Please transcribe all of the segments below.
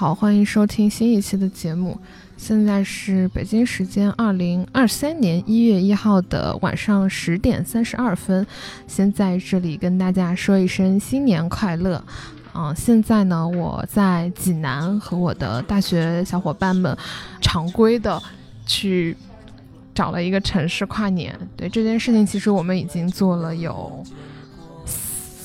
好，欢迎收听新一期的节目。现在是北京时间二零二三年一月一号的晚上十点三十二分。先在这里跟大家说一声新年快乐。嗯，现在呢，我在济南和我的大学小伙伴们常规的去找了一个城市跨年。对这件事情，其实我们已经做了有。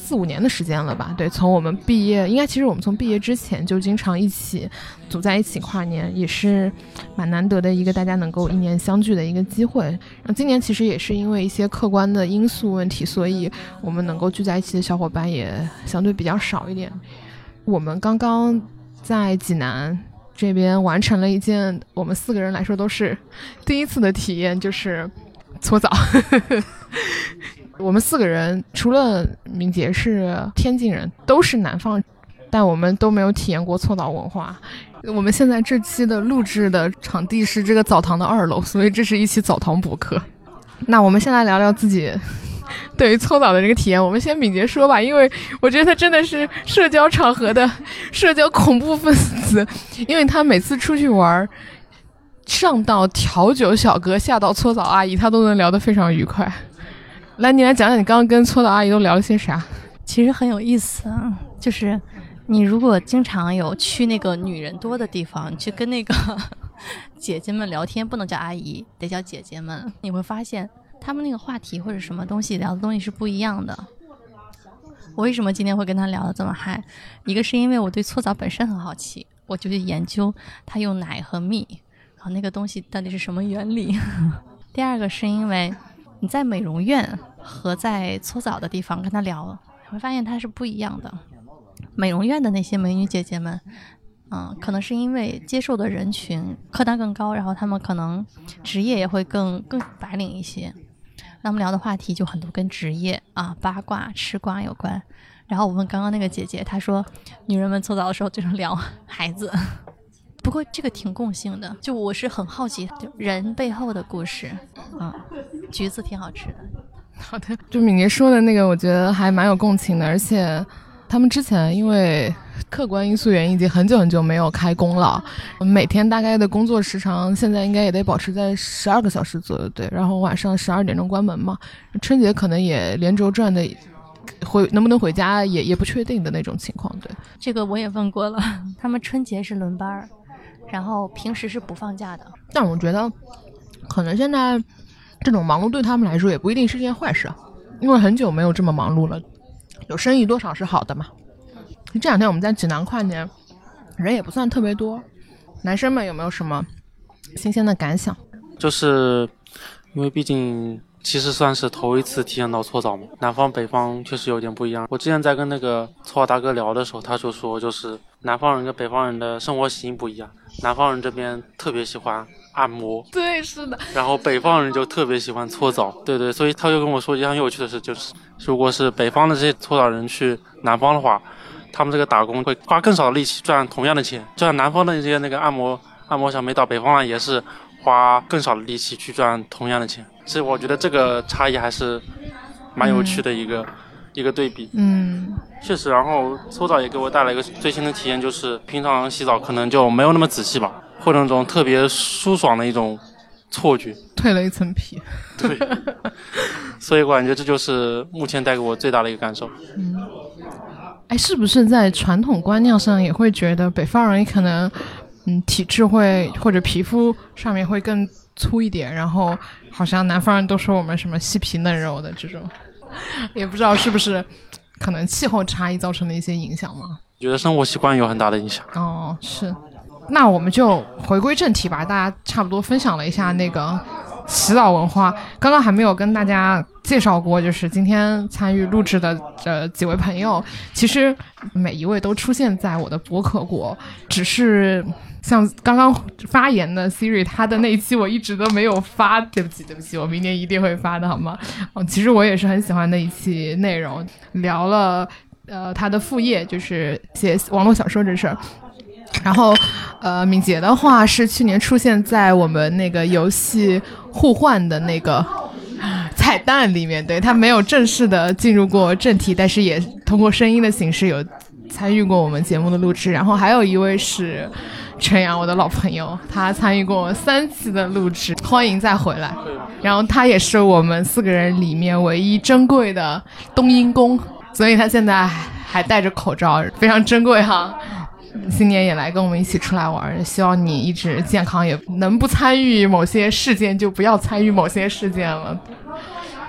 四五年的时间了吧？对，从我们毕业，应该其实我们从毕业之前就经常一起组在一起跨年，也是蛮难得的一个大家能够一年相聚的一个机会。然后今年其实也是因为一些客观的因素问题，所以我们能够聚在一起的小伙伴也相对比较少一点。我们刚刚在济南这边完成了一件我们四个人来说都是第一次的体验，就是搓澡。我们四个人，除了敏捷是天津人，都是南方，但我们都没有体验过搓澡文化。我们现在这期的录制的场地是这个澡堂的二楼，所以这是一期澡堂博客。那我们先来聊聊自己对于搓澡的这个体验。我们先敏捷说吧，因为我觉得他真的是社交场合的社交恐怖分子，因为他每次出去玩，上到调酒小哥，下到搓澡阿姨，他都能聊得非常愉快。来，你来讲讲你刚刚跟搓澡阿姨都聊了些啥？其实很有意思啊，就是你如果经常有去那个女人多的地方，去跟那个 姐姐们聊天，不能叫阿姨，得叫姐姐们，你会发现他们那个话题或者什么东西聊的东西是不一样的。我为什么今天会跟他聊的这么嗨？一个是因为我对搓澡本身很好奇，我就去研究他用奶和蜜，然后那个东西到底是什么原理。第二个是因为。你在美容院和在搓澡的地方跟他聊，你会发现他是不一样的。美容院的那些美女姐姐们，嗯，可能是因为接受的人群客单更高，然后他们可能职业也会更更白领一些。那么聊的话题就很多跟职业啊、八卦、吃瓜有关。然后我问刚刚那个姐姐，她说女人们搓澡的时候就是聊孩子。不过这个挺共性的，就我是很好奇人背后的故事，啊，橘子挺好吃的。好的，就敏杰说的那个，我觉得还蛮有共情的。而且他们之前因为客观因素原因，已经很久很久没有开工了。每天大概的工作时长现在应该也得保持在十二个小时左右，对。然后晚上十二点钟关门嘛，春节可能也连轴转的。回能不能回家也也不确定的那种情况，对。这个我也问过了，他们春节是轮班儿。然后平时是不放假的，但我觉得，可能现在这种忙碌对他们来说也不一定是件坏事，因为很久没有这么忙碌了，有生意多少是好的嘛。这两天我们在济南跨年，人也不算特别多，男生们有没有什么新鲜的感想？就是因为毕竟其实算是头一次体验到搓澡嘛，南方北方确实有点不一样。我之前在跟那个搓澡大哥聊的时候，他就说就是南方人跟北方人的生活习性不一样。南方人这边特别喜欢按摩，对，是的。然后北方人就特别喜欢搓澡，对对。所以他就跟我说一样有趣的事，就是如果是北方的这些搓澡人去南方的话，他们这个打工会花更少的力气赚同样的钱，就像南方的这些那个按摩按摩小妹到北方来也是花更少的力气去赚同样的钱。所以我觉得这个差异还是蛮有趣的一个。一个对比，嗯，确实。然后搓澡也给我带来一个最新的体验，就是平常洗澡可能就没有那么仔细吧，或者那种特别舒爽的一种错觉，蜕了一层皮。对，所以我感觉这就是目前带给我最大的一个感受。嗯，哎，是不是在传统观念上也会觉得北方人可能，嗯，体质会或者皮肤上面会更粗一点，然后好像南方人都说我们什么细皮嫩肉的这种。也不知道是不是可能气候差异造成的一些影响嘛？觉得生活习惯有很大的影响。哦，是。那我们就回归正题吧。大家差不多分享了一下那个洗澡文化，刚刚还没有跟大家介绍过，就是今天参与录制的这几位朋友，其实每一位都出现在我的博客过，只是。像刚刚发言的 Siri，他的那一期我一直都没有发，对不起，对不起，我明年一定会发的，好吗？哦，其实我也是很喜欢那一期内容，聊了呃他的副业就是写网络小说这事儿，然后呃敏捷的话是去年出现在我们那个游戏互换的那个彩蛋里面，对他没有正式的进入过正题，但是也通过声音的形式有。参与过我们节目的录制，然后还有一位是陈阳，我的老朋友，他参与过三期的录制，欢迎再回来。然后他也是我们四个人里面唯一珍贵的冬阴功，所以他现在还戴着口罩，非常珍贵哈。新年也来跟我们一起出来玩，希望你一直健康，也能不参与某些事件就不要参与某些事件了，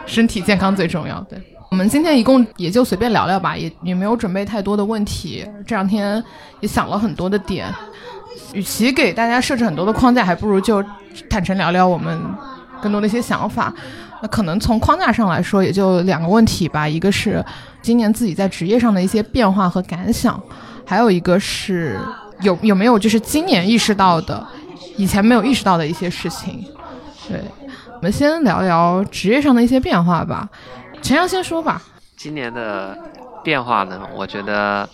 身体健康最重要。对我们今天一共也就随便聊聊吧，也也没有准备太多的问题。这两天也想了很多的点，与其给大家设置很多的框架，还不如就坦诚聊聊我们更多的一些想法。那可能从框架上来说，也就两个问题吧，一个是今年自己在职业上的一些变化和感想。还有一个是有有没有就是今年意识到的，以前没有意识到的一些事情。对，我们先聊聊职业上的一些变化吧。陈阳先说吧。今年的变化呢，我觉得，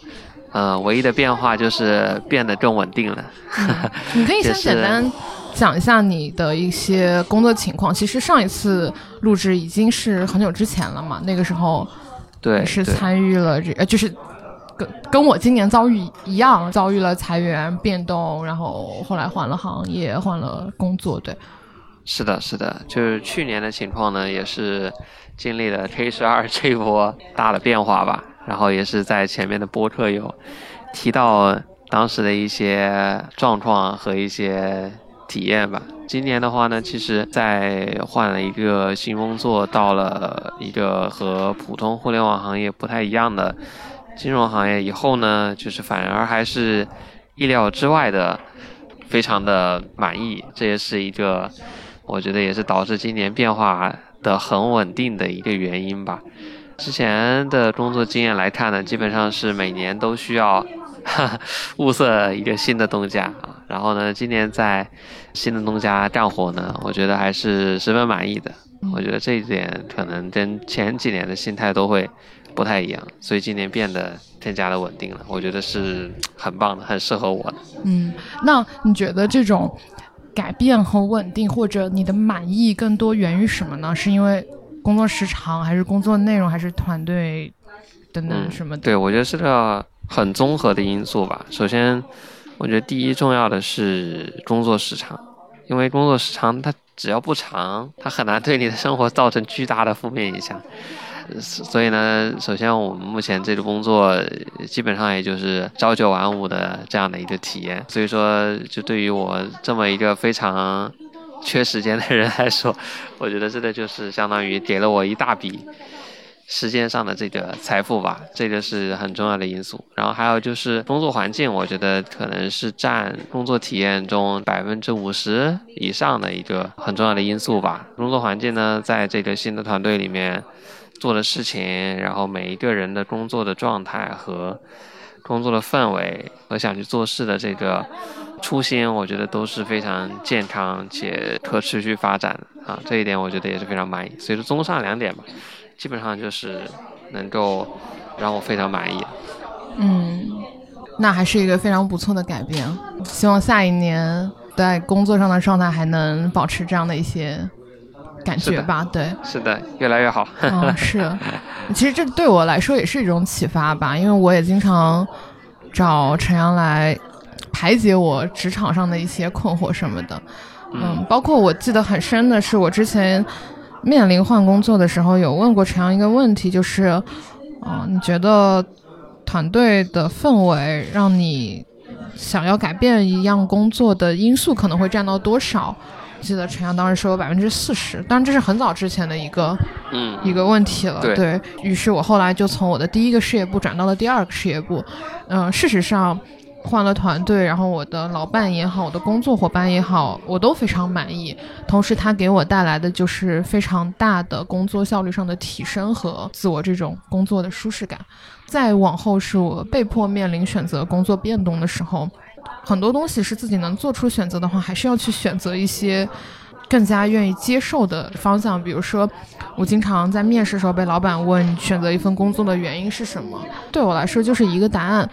呃，唯一的变化就是变得更稳定了。你可以先简单讲一下你的一些工作情况。其实上一次录制已经是很久之前了嘛，那个时候对是参与了这呃就是。跟跟我今年遭遇一样，遭遇了裁员变动，然后后来换了行业，换了工作，对。是的，是的，就是去年的情况呢，也是经历了 K 十二这一波大的变化吧。然后也是在前面的播客有提到当时的一些状况和一些体验吧。今年的话呢，其实在换了一个新工作，到了一个和普通互联网行业不太一样的。金融行业以后呢，就是反而还是意料之外的，非常的满意。这也是一个，我觉得也是导致今年变化的很稳定的一个原因吧。之前的工作经验来看呢，基本上是每年都需要 物色一个新的东家啊。然后呢，今年在新的东家干活呢，我觉得还是十分满意的。我觉得这一点可能跟前几年的心态都会。不太一样，所以今年变得更加的稳定了，我觉得是很棒的，很适合我的。嗯，那你觉得这种改变和稳定，或者你的满意更多源于什么呢？是因为工作时长，还是工作内容，还是团队等等什么？对，我觉得是个很综合的因素吧。首先，我觉得第一重要的是工作时长，因为工作时长它只要不长，它很难对你的生活造成巨大的负面影响。所以呢，首先我们目前这个工作基本上也就是朝九晚五的这样的一个体验。所以说，就对于我这么一个非常缺时间的人来说，我觉得这个就是相当于给了我一大笔时间上的这个财富吧，这个是很重要的因素。然后还有就是工作环境，我觉得可能是占工作体验中百分之五十以上的一个很重要的因素吧。工作环境呢，在这个新的团队里面。做的事情，然后每一个人的工作的状态和工作的氛围和想去做事的这个初心，我觉得都是非常健康且可持续发展的啊，这一点我觉得也是非常满意。所以说，综上两点吧，基本上就是能够让我非常满意。嗯，那还是一个非常不错的改变。希望下一年在工作上的状态还能保持这样的一些。感觉吧，对，是的，越来越好。嗯，是，其实这对我来说也是一种启发吧，因为我也经常找陈阳来排解我职场上的一些困惑什么的。嗯，包括我记得很深的是，我之前面临换工作的时候，有问过陈阳一个问题，就是，啊，你觉得团队的氛围让你想要改变一样工作的因素可能会占到多少？记得陈阳当时说有百分之四十，当然这是很早之前的一个，嗯，一个问题了。对于是，我后来就从我的第一个事业部转到了第二个事业部。嗯，事实上，换了团队，然后我的老伴也好，我的工作伙伴也好，我都非常满意。同时，他给我带来的就是非常大的工作效率上的提升和自我这种工作的舒适感。再往后，是我被迫面临选择工作变动的时候。很多东西是自己能做出选择的话，还是要去选择一些更加愿意接受的方向。比如说，我经常在面试时候被老板问选择一份工作的原因是什么，对我来说就是一个答案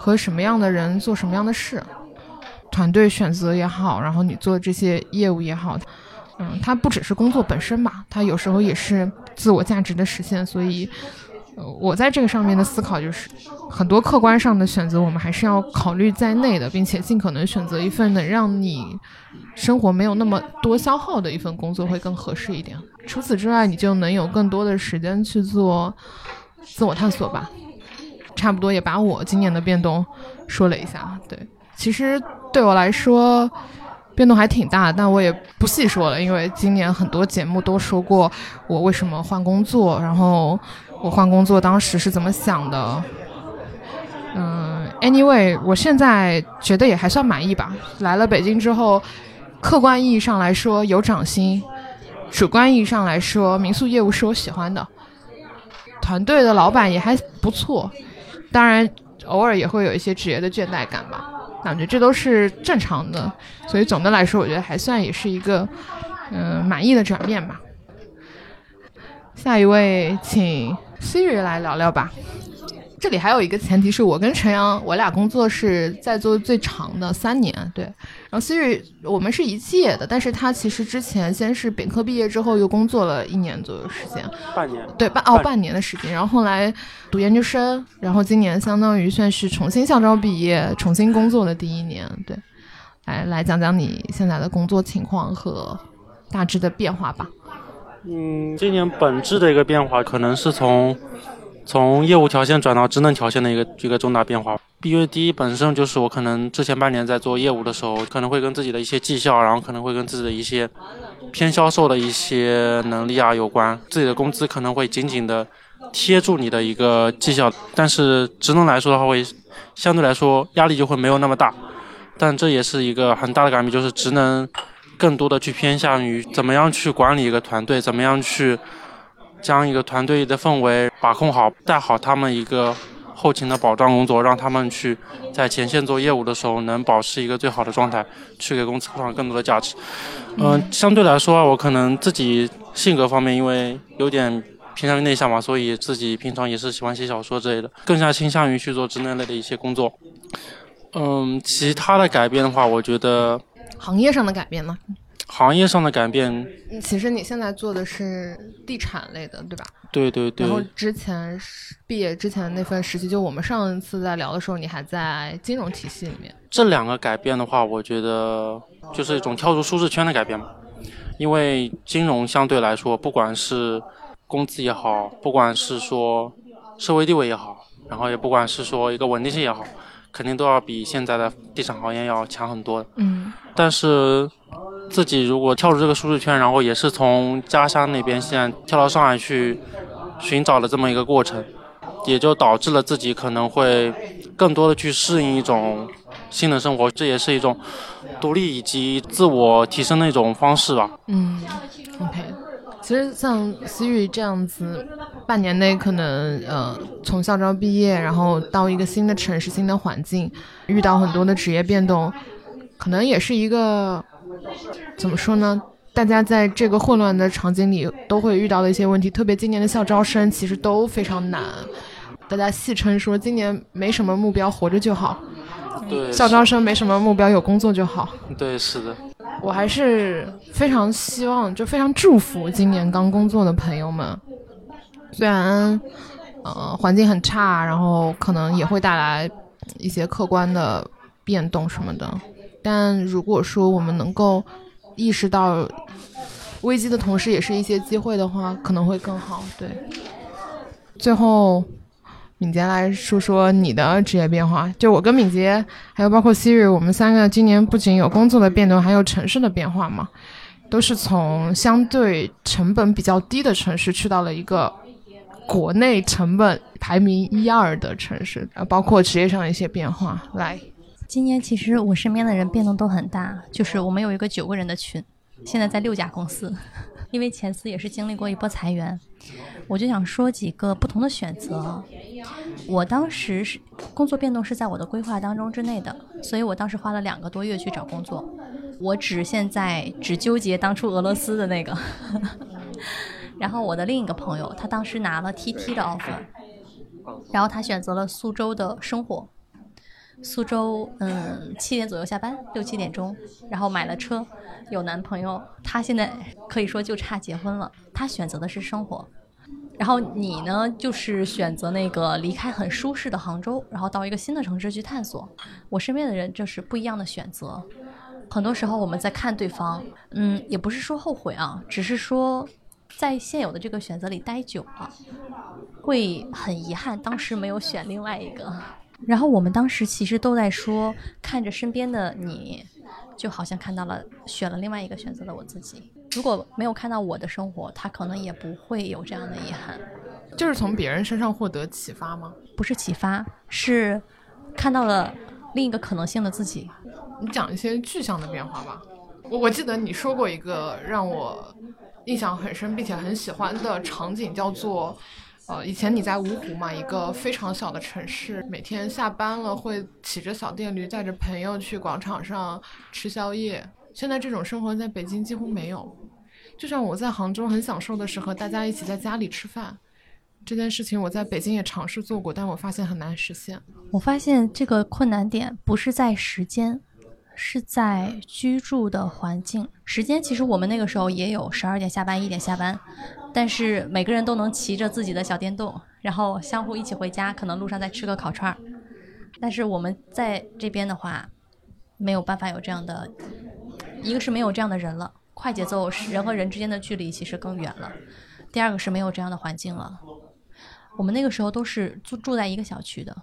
和什么样的人做什么样的事，团队选择也好，然后你做这些业务也好，嗯，它不只是工作本身吧，它有时候也是自我价值的实现。所以，呃我在这个上面的思考就是，很多客观上的选择，我们还是要考虑在内的，并且尽可能选择一份能让你生活没有那么多消耗的一份工作会更合适一点。除此之外，你就能有更多的时间去做自我探索吧。差不多也把我今年的变动说了一下。对，其实对我来说变动还挺大，但我也不细说了，因为今年很多节目都说过我为什么换工作，然后我换工作当时是怎么想的。嗯，anyway，我现在觉得也还算满意吧。来了北京之后，客观意义上来说有涨薪，主观意义上来说，民宿业务是我喜欢的，团队的老板也还不错。当然，偶尔也会有一些职业的倦怠感吧，感觉这都是正常的。所以总的来说，我觉得还算也是一个嗯、满意的转变吧。下一位，请 Siri 来聊聊吧。这里还有一个前提是我跟陈阳，我俩工作是在做最长的三年，对。然后 Siri 我们是一届的，但是他其实之前先是本科毕业之后又工作了一年左右时间，半年，对半哦半半年的时间，然后后来读研究生，然后今年相当于算是重新校招毕业，重新工作的第一年，对。来来讲讲你现在的工作情况和大致的变化吧。嗯，今年本质的一个变化，可能是从从业务条线转到职能条线的一个一个重大变化。因为第一本身就是我可能之前半年在做业务的时候，可能会跟自己的一些绩效，然后可能会跟自己的一些偏销售的一些能力啊有关，自己的工资可能会紧紧的贴住你的一个绩效，但是职能来说的话，会相对来说压力就会没有那么大。但这也是一个很大的改变，就是职能更多的去偏向于怎么样去管理一个团队，怎么样去将一个团队的氛围把控好，带好他们一个后勤的保障工作，让他们去在前线做业务的时候能保持一个最好的状态，去给公司创造更多的价值。嗯、相对来说啊，我可能自己性格方面，因为有点偏向于内向嘛，所以自己平常也是喜欢写小说之类的，更加倾向于去做职能类的一些工作。嗯，其他的改变的话，我觉得行业上的改变呢？行业上的改变，嗯其实你现在做的是地产类的，对吧？对对对然，后之前是毕业之前那份实习，就我们上一次在聊的时候，你还在金融体系里面。这两个改变的话，我觉得就是一种跳出舒适圈的改变嘛。因为金融相对来说，不管是工资也好，不管是说社会地位也好，然后也不管是说一个稳定性也好，肯定都要比现在的地产行业要强很多的。嗯但是自己如果跳出这个舒适圈，然后也是从家乡那边现在跳到上海去寻找的这么一个过程，也就导致了自己可能会更多的去适应一种新的生活，这也是一种独立以及自我提升的一种方式吧。嗯，OK。其实像思雨这样子，半年内可能呃从校招毕业，然后到一个新的城市、新的环境，遇到很多的职业变动，可能也是一个怎么说呢？大家在这个混乱的场景里都会遇到的一些问题，特别今年的校招生其实都非常难。大家戏称说今年没什么目标，活着就好。对，校招生没什么目标，有工作就好。对，是的，我还是非常希望，就非常祝福今年刚工作的朋友们。虽然呃环境很差，然后可能也会带来一些客观的变动什么的，但如果说我们能够意识到危机的同时，也是一些机会的话，可能会更好。对，最后。敏捷来说说你的职业变化。就我跟敏捷，还有包括 Siri，我们三个今年不仅有工作的变动，还有城市的变化嘛，都是从相对成本比较低的城市去到了一个国内成本排名一二的城市，呃，包括职业上的一些变化。来，今年其实我身边的人变动都很大，就是我们有一个九个人的群，现在在六家公司，因为前司也是经历过一波裁员，我就想说几个不同的选择。我当时是工作变动是在我的规划当中之内的，所以我当时花了两个多月去找工作。我只现在只纠结当初俄罗斯的那个，然后我的另一个朋友，他当时拿了 TT 的 offer，然后他选择了苏州的生活。苏州，嗯，七点左右下班，六七点钟，然后买了车，有男朋友，他现在可以说就差结婚了。他选择的是生活，然后你呢，就是选择那个离开很舒适的杭州，然后到一个新的城市去探索。我身边的人就是不一样的选择。很多时候我们在看对方，嗯，也不是说后悔啊，只是说在现有的这个选择里待久了，会很遗憾当时没有选另外一个。然后我们当时其实都在说，看着身边的你，就好像看到了选了另外一个选择的我自己。如果没有看到我的生活，他可能也不会有这样的遗憾。就是从别人身上获得启发吗？不是启发，是看到了另一个可能性的自己。你讲一些具象的变化吧。我我记得你说过一个让我印象很深并且很喜欢的场景，叫做，呃，以前你在芜湖嘛，一个非常小的城市，每天下班了会骑着小电驴带着朋友去广场上吃宵夜。现在这种生活在北京几乎没有。就像我在杭州很享受的是和大家一起在家里吃饭，这件事情我在北京也尝试做过，但我发现很难实现。我发现这个困难点不是在时间。是在居住的环境时间，其实我们那个时候也有十二点下班，一点下班，但是每个人都能骑着自己的小电动，然后相互一起回家，可能路上再吃个烤串儿。但是我们在这边的话，没有办法有这样的，一个是没有这样的人了，快节奏，人和人之间的距离其实更远了；第二个是没有这样的环境了。我们那个时候都是住住在一个小区的，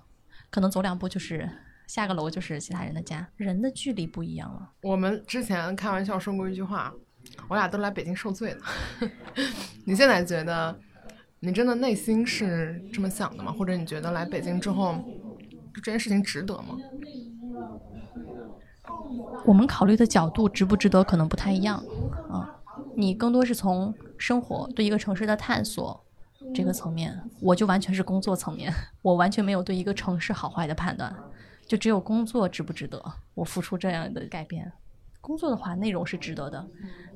可能走两步就是。下个楼就是其他人的家，人的距离不一样了。我们之前开玩笑说过一句话，我俩都来北京受罪了。你现在觉得，你真的内心是这么想的吗？或者你觉得来北京之后，这件事情值得吗？我们考虑的角度值不值得，可能不太一样啊。你更多是从生活对一个城市的探索这个层面，我就完全是工作层面，我完全没有对一个城市好坏的判断。就只有工作值不值得我付出这样的改变？工作的话，内容是值得的，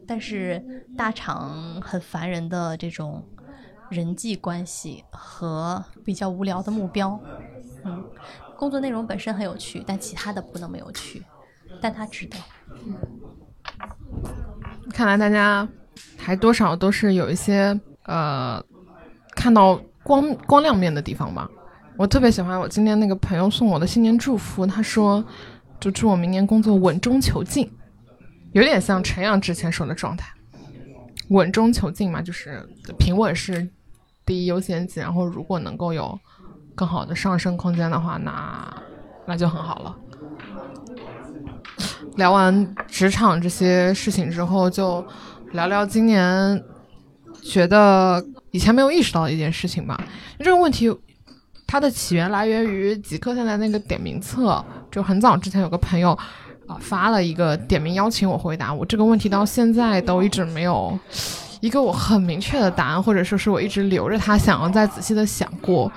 但是大厂很烦人的这种人际关系和比较无聊的目标，嗯，工作内容本身很有趣，但其他的不那么有趣，但它值得。看来大家还多少都是有一些呃看到光光亮面的地方吧。我特别喜欢我今天那个朋友送我的新年祝福，他说：“就祝我明年工作稳中求进，有点像陈阳之前说的状态，稳中求进嘛，就是平稳是第一优先级，然后如果能够有更好的上升空间的话，那那就很好了。”聊完职场这些事情之后，就聊聊今年觉得以前没有意识到的一件事情吧，这个问题。它的起源来源于极客现在那个点名册，就很早之前有个朋友发了一个点名邀请我回答，我这个问题到现在都一直没有一个我很明确的答案，或者说是我一直留着它，想要再仔细的想过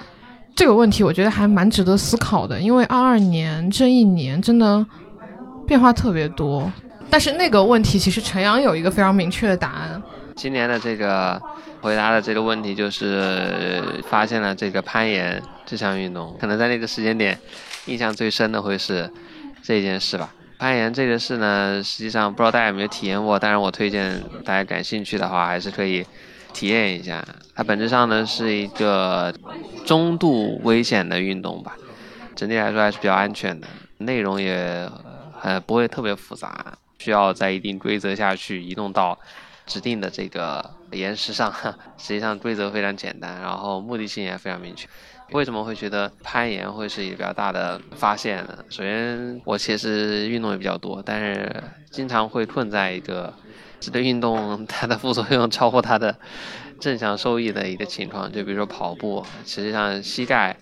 这个问题，我觉得还蛮值得思考的，因为二二年这一年真的变化特别多，但是那个问题其实陈阳有一个非常明确的答案，今年的这个。回答的这个问题就是发现了这个攀岩这项运动，可能在那个时间点，印象最深的会是这件事吧。攀岩这个事呢，实际上不知道大家有没有体验过，但是我推荐大家感兴趣的话，还是可以体验一下。它本质上呢是一个中度危险的运动吧，整体来说还是比较安全的，内容也呃不会特别复杂，需要在一定规则下去移动到。指定的这个岩石上，实际上规则非常简单，然后目的性也非常明确。为什么会觉得攀岩会是一个比较大的发现呢？首先，我其实运动也比较多，但是经常会困在一个这个运动它的副作用超过它的正向收益的一个情况。就比如说跑步，实际上膝盖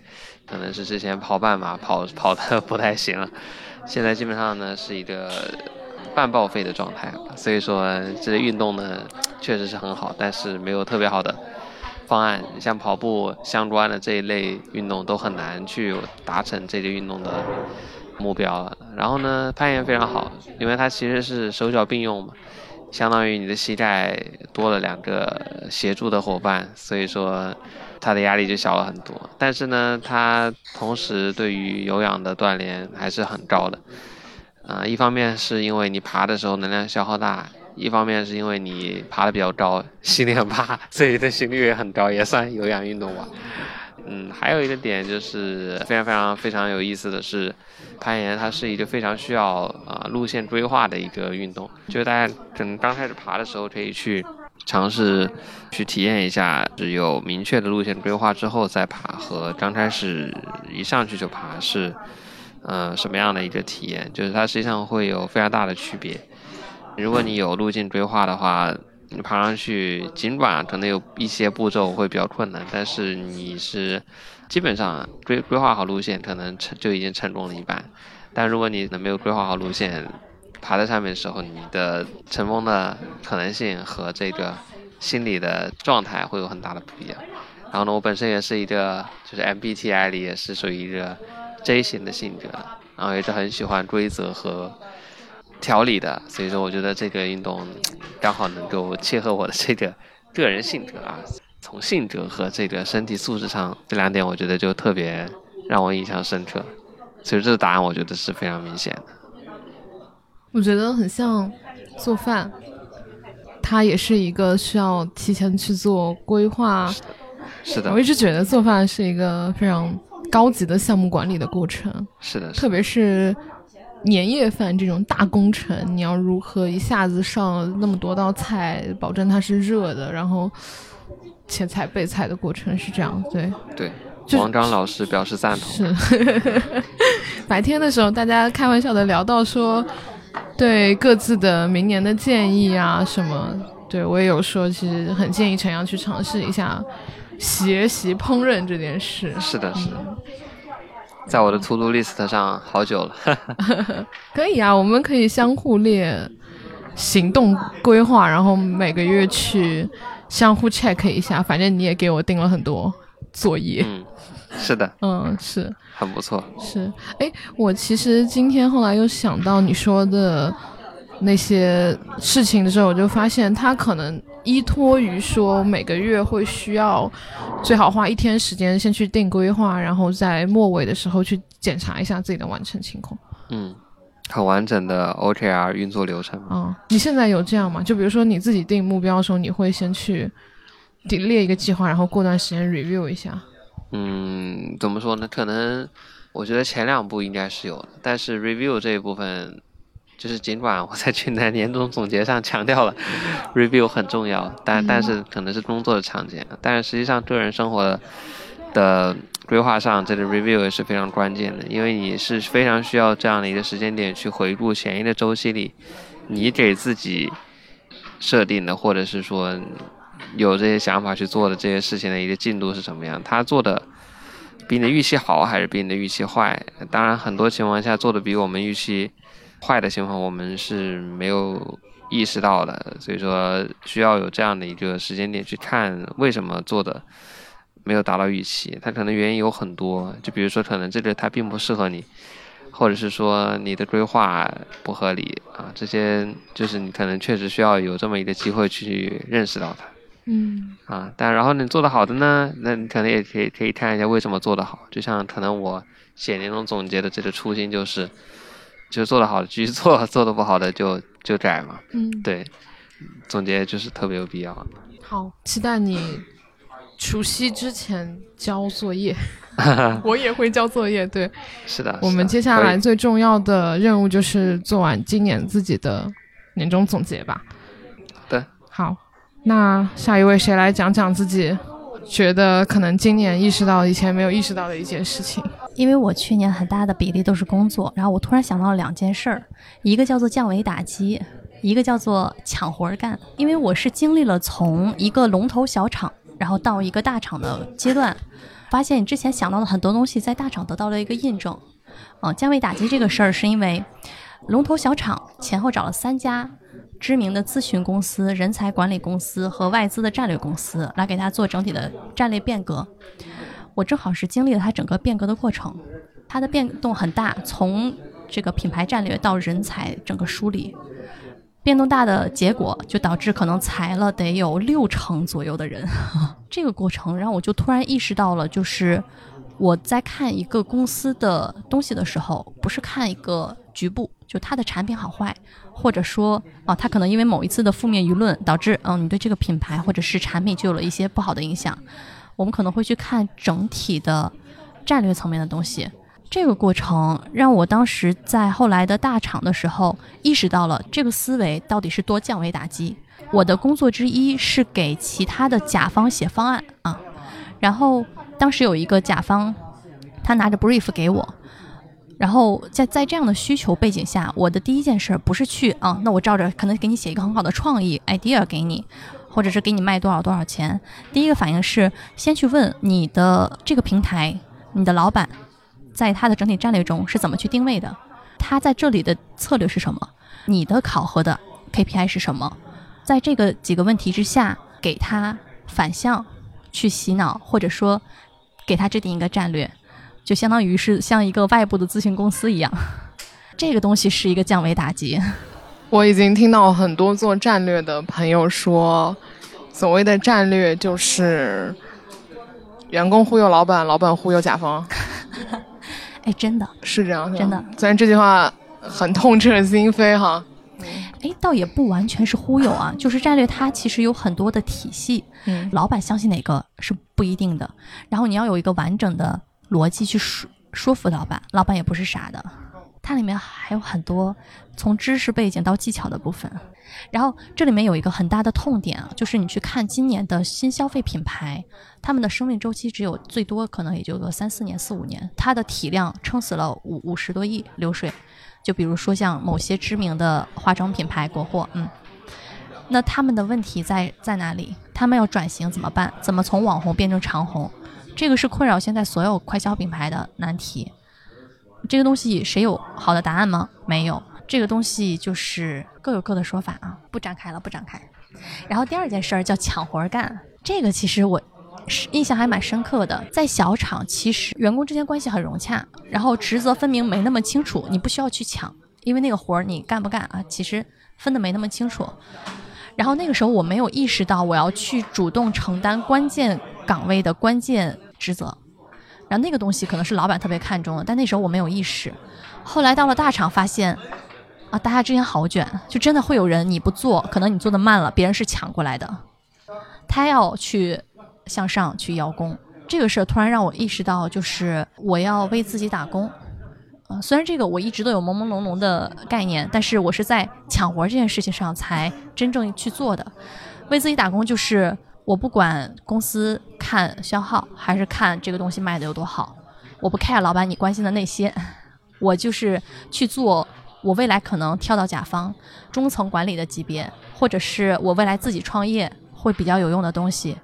可能是之前跑半马跑跑的不太行了，现在基本上呢是一个。半报废的状态，所以说这个运动呢确实是很好，但是没有特别好的方案。像跑步相关的这一类运动都很难去达成这个运动的目标了。然后呢，攀岩非常好，因为它其实是手脚并用嘛，相当于你的膝盖多了两个协助的伙伴，所以说它的压力就小了很多。但是呢，它同时对于有氧的锻炼还是很高的。啊，一方面是因为你爬的时候能量消耗大，一方面是因为你爬的比较高，心率很怕，所以的心率也很高，也算有氧运动吧。嗯，还有一个点就是非常非常非常有意思的是，攀岩它是一个非常需要啊路线规划的一个运动，就是大家可能刚开始爬的时候可以去尝试去体验一下，只有明确的路线规划之后再爬，和刚开始一上去就爬是呃什么样的一个体验，就是它实际上会有非常大的区别。如果你有路径规划的话。你爬上去，尽管可能有一些步骤会比较困难，但是你是基本上规规划好路线，可能成就已经成功了一半。但如果你没有规划好路线，爬在上面的时候，你的成功的可能性和这个心理的状态会有很大的不一样。然后呢，我本身也是一个，就是 MBTI 里也是属于一个 J 型的性格，然后也是很喜欢规则和。调理的，所以说我觉得这个运动刚好能够切合我的这个个人性格啊。从性格和这个身体素质上，这两点我觉得就特别让我印象深刻。所以这个答案我觉得是非常明显的。我觉得很像做饭，它也是一个需要提前去做规划。是的。我一直觉得做饭是一个非常高级的项目管理的过程。是的。特别是。年夜饭这种大工程，你要如何一下子上那么多道菜，保证它是热的？然后切菜备菜的过程是这样，对对。王章老师表示赞同。是。白天的时候，大家开玩笑的聊到说，对各自的明年的建议啊什么，对我也有说，其实很建议陈阳去尝试一下学习烹饪这件事。是的，是。在我的 to do list 上好久了，可以啊，我们可以相互列行动规划，然后每个月去相互 check 一下。反正你也给我定了很多作业，嗯，是的，嗯，是很不错，是。哎，我其实今天后来又想到你说的那些事情的时候，我就发现他可能。依托于说每个月会需要最好花一天时间先去定规划，然后在末尾的时候去检查一下自己的完成情况。嗯，很完整的 OKR 运作流程。嗯，你现在有这样吗？就比如说你自己定目标的时候，你会先去列一个计划，然后过段时间 review 一下。嗯，怎么说呢？可能我觉得前两步应该是有的，但是 review 这一部分。就是尽管我在去年年终总结上强调了 review 很重要，但但是可能是工作的场景，但是实际上个人生活的规划上，这个 review 也是非常关键的，因为你是非常需要这样的一个时间点去回顾前一个周期里你给自己设定的，或者是说有这些想法去做的这些事情的一个进度是什么样，他做的比你的预期好还是比你的预期坏？当然很多情况下做的比我们预期。坏的情况我们是没有意识到的，所以说需要有这样的一个时间点去看为什么做的没有达到预期。它可能原因有很多，就比如说可能这个它并不适合你，或者是说你的规划不合理啊，这些就是你可能确实需要有这么一个机会去认识到它。嗯。啊，但然后你做的好的呢，那你可能也可以可以看一下为什么做得好。就像可能我写年终总结的这个初心就是。就做的好的继续做，做的不好的就就改嘛。嗯，对，总结就是特别有必要。好，期待你除夕之前交作业。我也会交作业，对。是的。我们接下来最重要的任务就是做完今年自己的年终总结吧。对。好，那下一位谁来讲讲自己觉得可能今年意识到以前没有意识到的一件事情？因为我去年很大的比例都是工作，然后我突然想到了两件事儿，一个叫做降维打击，一个叫做抢活儿干。因为我是经历了从一个龙头小厂，然后到一个大厂的阶段，发现你之前想到的很多东西在大厂得到了一个印证。嗯，降维打击这个事儿是因为龙头小厂前后找了三家知名的咨询公司、人才管理公司和外资的战略公司来给他做整体的战略变革。我正好是经历了它整个变革的过程，它的变动很大，从这个品牌战略到人才整个梳理，变动大的结果就导致可能裁了得有六成左右的人。这个过程让我就突然意识到了，就是我在看一个公司的东西的时候，不是看一个局部，就它的产品好坏，或者说啊，他可能因为某一次的负面舆论导致，嗯，你对这个品牌或者是产品就有了一些不好的影响。我们可能会去看整体的战略层面的东西。这个过程让我当时在后来的大厂的时候意识到了这个思维到底是多降维打击。我的工作之一是给其他的甲方写方案啊，然后当时有一个甲方，他拿着 brief 给我，然后在在这样的需求背景下，我的第一件事不是去啊，那我照着可能给你写一个很好的创意 idea 给你，或者是给你卖多少多少钱。第一个反应是先去问你的这个平台，你的老板。在他的整体战略中是怎么去定位的？他在这里的策略是什么？你的考核的 KPI 是什么？在这个几个问题之下，给他反向去洗脑，或者说给他制定一个战略，就相当于是像一个外部的咨询公司一样。这个东西是一个降维打击。我已经听到很多做战略的朋友说，所谓的战略就是员工忽悠老板，老板忽悠甲方。哎，真的是这样，真的。虽然这句话很痛彻心扉哈，哎，倒也不完全是忽悠啊。就是战略它其实有很多的体系，嗯，老板相信哪个是不一定的。然后你要有一个完整的逻辑去说说服老板，老板也不是傻的。它里面还有很多从知识背景到技巧的部分。然后这里面有一个很大的痛点啊，就是你去看今年的新消费品牌，他们的生命周期只有最多可能也就个三四年、四五年，它的体量撑死了五五十多亿流水。就比如说像某些知名的化妆品牌国货，嗯，那他们的问题在在哪里？他们要转型怎么办？怎么从网红变成长红？这个是困扰现在所有快消品牌的难题。这个东西谁有好的答案吗？没有。这个东西就是各有各的说法啊，不展开了，不展开。然后第二件事儿叫抢活干，这个其实我是印象还蛮深刻的。在小厂，其实员工之间关系很融洽，然后职责分明没那么清楚，你不需要去抢，因为那个活儿你干不干啊，其实分的没那么清楚。然后那个时候我没有意识到我要去主动承担关键岗位的关键职责，然后那个东西可能是老板特别看重的，但那时候我没有意识。后来到了大厂，发现。啊，大家之间好卷，就真的会有人你不做，可能你做的慢了，别人是抢过来的，他要去向上去邀功。这个事儿突然让我意识到，就是我要为自己打工。啊，虽然这个我一直都有朦朦胧胧的概念，但是我是在抢活这件事情上才真正去做的。为自己打工，就是我不管公司看消耗还是看这个东西卖的有多好，我不 care 老板你关心的那些，我就是去做。我未来可能跳到甲方、中层管理的级别，或者是我未来自己创业会比较有用的东西，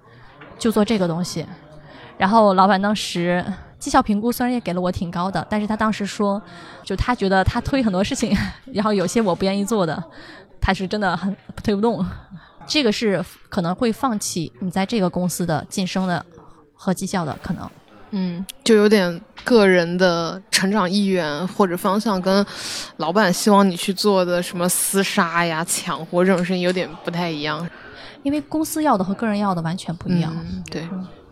就做这个东西。然后老板当时绩效评估虽然也给了我挺高的，但是他当时说，就他觉得他推很多事情，然后有些我不愿意做的，他是真的很推不动。这个是可能会放弃你在这个公司的晋升的和绩效的可能。嗯，就有点个人的成长意愿或者方向跟老板希望你去做的什么厮杀呀、抢活这种事情有点不太一样，因为公司要的和个人要的完全不一样。对，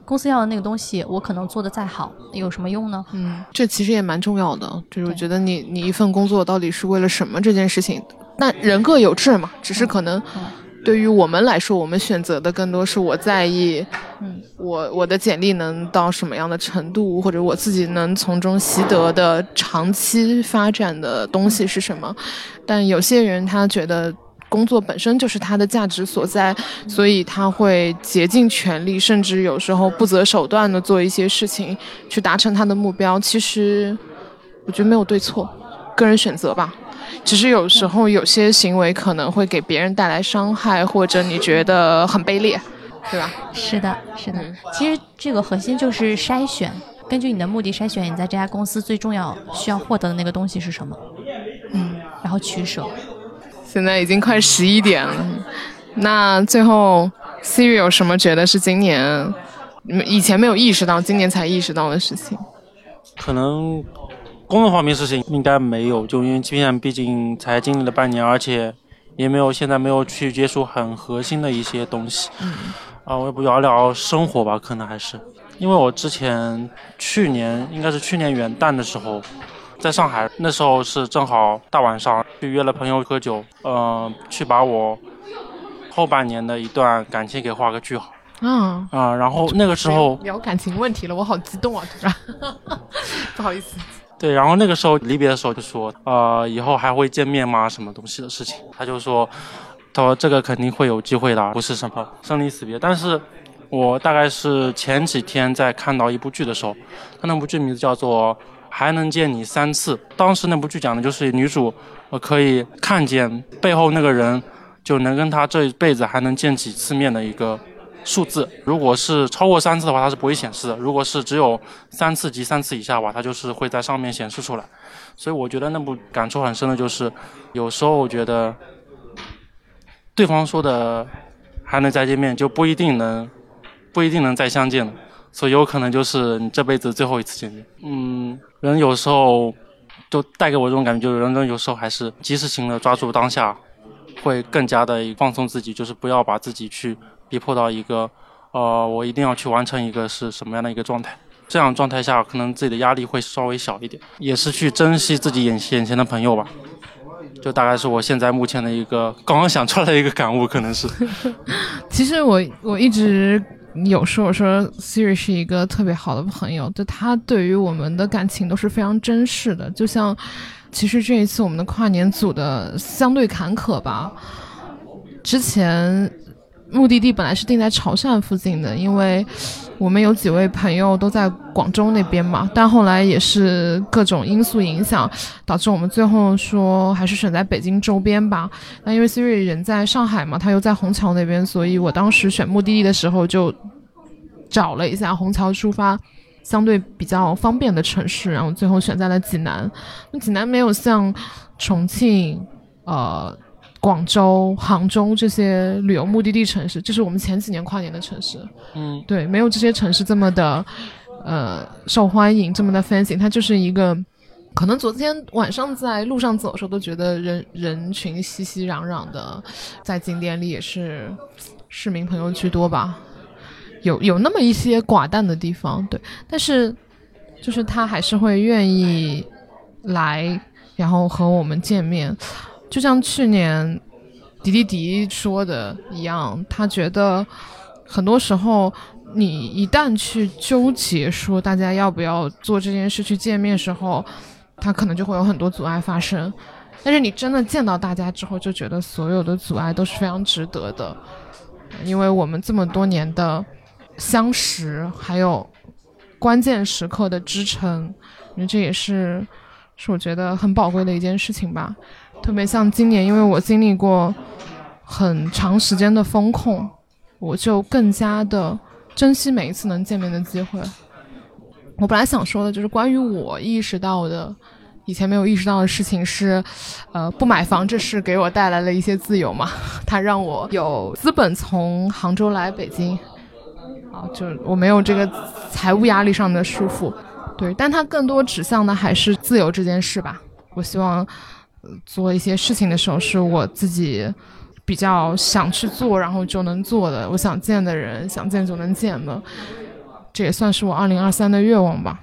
公司要的那个东西，我可能做的再好，有什么用呢？嗯，这其实也蛮重要的，就是我觉得你你一份工作到底是为了什么这件事情，那人各有志嘛，只是可能。对于我们来说，我们选择的更多是我在意，嗯，我我的简历能到什么样的程度，或者我自己能从中习得的长期发展的东西是什么。但有些人他觉得工作本身就是他的价值所在，所以他会竭尽全力，甚至有时候不择手段的做一些事情去达成他的目标。其实我觉得没有对错，个人选择吧。只是有时候有些行为可能会给别人带来伤害，或者你觉得很卑劣，对吧？是的，是的。其实这个核心就是筛选，根据你的目的筛选，你在这家公司最重要需要获得的那个东西是什么？嗯，然后取舍。现在已经快十一点了，那最后 Siri 有什么觉得是今年以前没有意识到，今年才意识到的事情？可能。工作方面事情应该没有，就因为今年毕竟才经历了半年，而且也没有现在没有去接触很核心的一些东西。啊，我也不聊聊生活吧，可能还是因为我之前去年应该是去年元旦的时候，在上海那时候是正好大晚上，去约了朋友喝酒，呃，去把我后半年的一段感情给画个句号。嗯啊、然后那个时候聊感情问题了，我好激动啊！突然，不好意思。对，然后那个时候离别的时候就说，呃，以后还会见面吗？什么东西的事情？他就说，他说这个肯定会有机会的，不是什么生离死别。但是我大概是前几天在看到一部剧的时候，他那部剧名字叫做《还能见你三次》。当时那部剧讲的就是女主，呃，可以看见背后那个人，就能跟他这一辈子还能见几次面的一个数字。如果是超过三次的话，它是不会显示的；如果是只有三次及三次以下的话，它就是会在上面显示出来。所以我觉得那部感触很深的就是，有时候我觉得对方说的还能再见面，就不一定能不一定能再相见了。所以有可能就是你这辈子最后一次见面。嗯，人有时候就带给我这种感觉，就是人人有时候还是及时性的抓住当下，会更加的放松自己，就是不要把自己去逼迫到一个，呃，我一定要去完成一个是什么样的一个状态。这样状态下，可能自己的压力会稍微小一点，也是去珍惜自己眼眼前的朋友吧。就大概是我现在目前的一个刚刚想出来的一个感悟，可能是。其实我我一直有时候说 Siri 是一个特别好的朋友，就他对于我们的感情都是非常珍视的。就像，其实这一次我们的跨年组的相对坎坷吧，之前目的地本来是定在潮汕附近的，因为我们有几位朋友都在广州那边嘛，但后来也是各种因素影响，导致我们最后说还是选在北京周边吧。那因为 Siri 人在上海嘛，他又在虹桥那边，所以我当时选目的地的时候就找了一下虹桥出发相对比较方便的城市，然后最后选在了济南。那济南没有像重庆、呃广州、杭州这些旅游目的地城市，这是我们前几年跨年的城市。嗯，对，没有这些城市这么的呃受欢迎，这么的 fancy，它就是一个。可能昨天晚上在路上走的时候，都觉得人人群熙熙攘攘的，在景点里也是市民朋友居多吧，有有那么一些寡淡的地方，对，但是就是他还是会愿意来，然后和我们见面，就像去年迪迪迪说的一样，他觉得很多时候你一旦去纠结说大家要不要做这件事去见面时候，他可能就会有很多阻碍发生。但是你真的见到大家之后，就觉得所有的阻碍都是非常值得的，因为我们这么多年的相识，还有关键时刻的支撑，我觉得这也是是我觉得很宝贵的一件事情吧。特别像今年，因为我经历过很长时间的风控，我就更加的珍惜每一次能见面的机会。我本来想说的就是关于我意识到的，以前没有意识到的事情是，呃，不买房这事给我带来了一些自由嘛，它让我有资本从杭州来北京，啊，就我没有这个财务压力上的束缚，对，但它更多指向的还是自由这件事吧。我希望、做一些事情的时候是我自己比较想去做，然后就能做的，我想见的人想见就能见的。这也算是我二零二三的愿望吧。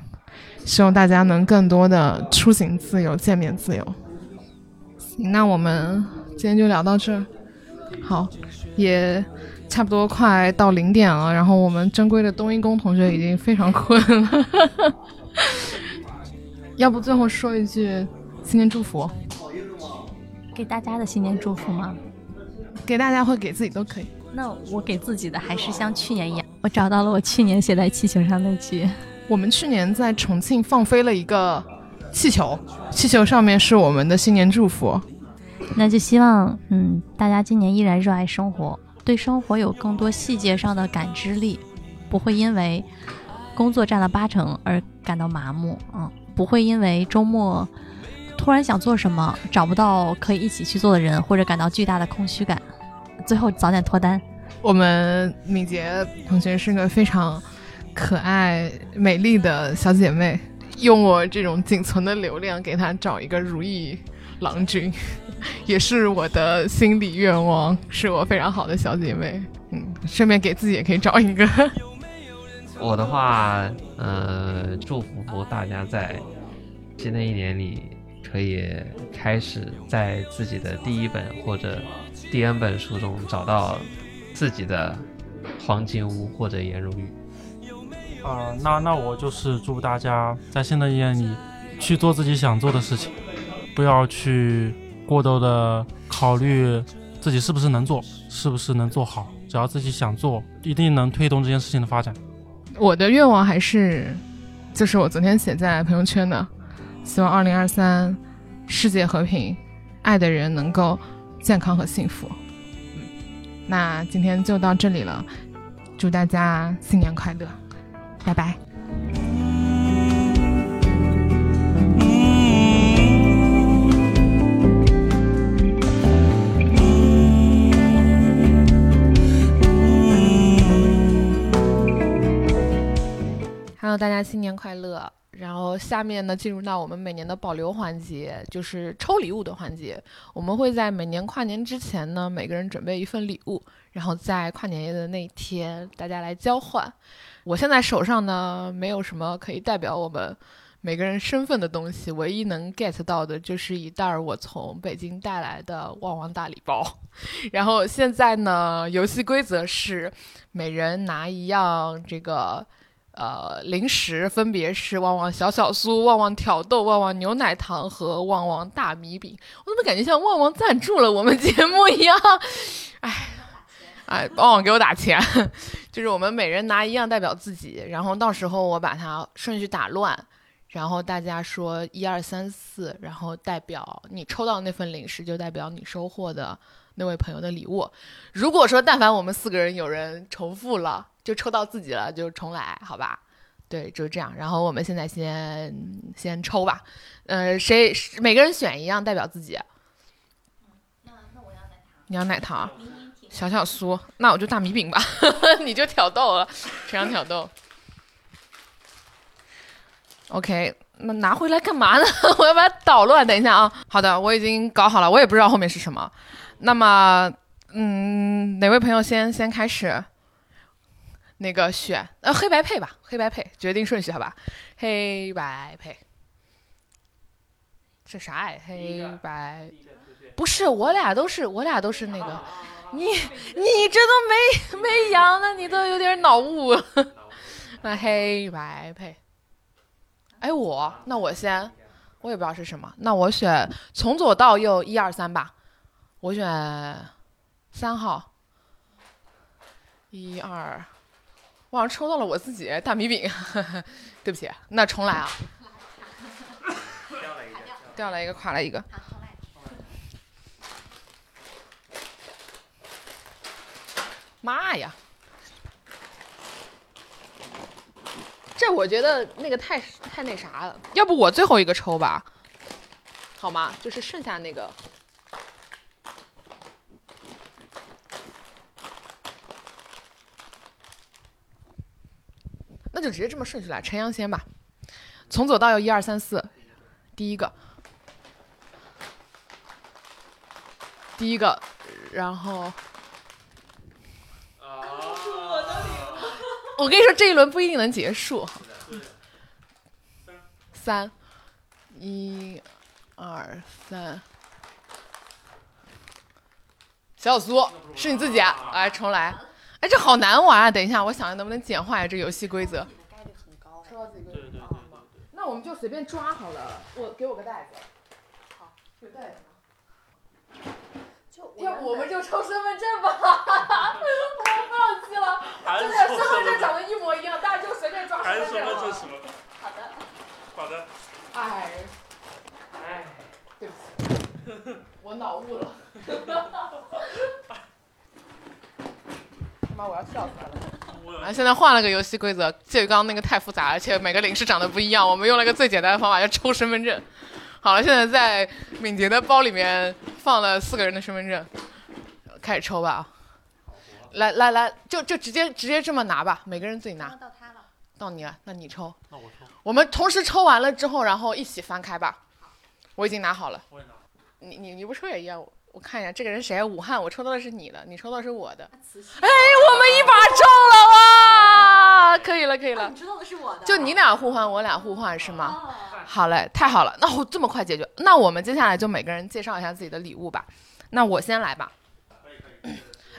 希望大家能更多的出行自由，见面自由。行，那我们今天就聊到这儿。好，也差不多快到零点了，然后我们珍贵的冬阴功同学已经非常困了。要不最后说一句新年祝福，给大家的新年祝福吗？给大家或给自己都可以。那我给自己的还是像去年一样，我找到了我去年写在气球上那句。我们去年在重庆放飞了一个气球，气球上面是我们的新年祝福。那就希望，嗯，大家今年依然热爱生活，对生活有更多细节上的感知力，不会因为工作占了八成而感到麻木，嗯，不会因为周末突然想做什么找不到可以一起去做的人，或者感到巨大的空虚感。最后早点脱单。我们敏捷同学是个非常可爱、美丽的小姐妹，用我这种仅存的流量给她找一个如意郎君，也是我的心理愿望，是我非常好的小姐妹。嗯，顺便给自己也可以找一个。我的话，呃，祝福大家在新的一年里，可以开始在自己的第一本或者第 N 本书中找到自己的黄金屋或者颜如玉。啊、那那我就是祝大家在新的一年里去做自己想做的事情，不要去过多的考虑自己是不是能做，是不是能做好。只要自己想做，一定能推动这件事情的发展。我的愿望还是，就是我昨天写在朋友圈的，希望二零二三世界和平，爱的人能够健康和幸福。嗯，那今天就到这里了，祝大家新年快乐，拜拜。Hello，大家新年快乐！然后下面呢，进入到我们每年的保留环节，就是抽礼物的环节。我们会在每年跨年之前呢，每个人准备一份礼物，然后在跨年夜的那一天，大家来交换。我现在手上呢，没有什么可以代表我们每个人身份的东西，唯一能 get 到的就是一袋儿我从北京带来的旺旺大礼包。然后现在呢，游戏规则是每人拿一样这个。呃，零食分别是旺旺小小酥、旺旺挑豆、旺旺牛奶糖和旺旺大米饼。我怎么感觉像旺旺赞助了我们节目一样？哎，哎，旺旺给我打钱，就是我们每人拿一样代表自己，然后到时候我把它顺序打乱，然后大家说一二三四，然后代表你抽到那份零食就代表你收获的那位朋友的礼物。如果说但凡我们四个人有人重复了。就抽到自己了，就重来，好吧？对，就是这样。然后我们现在先先抽吧，呃，谁每个人选一样代表自己。你要奶糖，小小酥，那我就大米饼吧，你就挑逗了，谁让挑逗？OK，那拿回来干嘛呢？我要把它捣乱。等一下啊，好的，我已经搞好了，我也不知道后面是什么。那么，嗯，哪位朋友先先开始？那个选呃黑白配吧，黑白配决定顺序好吧？黑白配，这啥呀？黑白不是我俩都是我俩都是那个，你你这都没没阳呢，你都有点脑雾。那黑白配，哎我那我先，我也不知道是什么，那我选从左到右一二三吧，我选三号，一二。我好像抽到了我自己大米饼，对不起，那重来啊！掉了一个，掉了一个，垮了一个。妈呀！这我觉得那个太太那啥了，要不我最后一个抽吧，好吗？就是剩下那个。那就直接这么顺序来，陈阳先吧，从左到右一二三四，第一个，第一个，然后，我跟你说这一轮不一定能结束，三，一，二三，小小苏是你自己啊，来重来。哎，这好难玩啊！等一下，我想想能不能简化一下这游戏规则。概率很高。抽到自己规则。那我们就随便抓好了。我给我个袋子。好，有袋子吗？就要不我们就抽身份证吧。我放弃了，真的身份证长得一模一样，大家就随便抓身份证了。什么？好的。好的。哎，哎，对不起，我脑雾了。他妈，我要笑死了！啊，现在换了个游戏规则，这刚刚那个太复杂，而且每个零食长得不一样。我们用了个最简单的方法，就抽身份证。好了，现在在敏捷的包里面放了四个人的身份证，开始抽吧啊。来来来，就就直接直接这么拿吧，每个人自己拿。到他了。到你了，那你抽。那我抽。我们同时抽完了之后，然后一起翻开吧。我已经拿好了。我也拿。你你你不抽也一样。我看一下，这个人谁？武汉，我抽到的是你的，你抽到的是我的。哎，我们一把中了哇！可以了，可以了。你知道的是我的。就你俩互换，我俩互换是吗？好嘞，太好了，那我这么快解决，那我们接下来就每个人介绍一下自己的礼物吧。那我先来吧。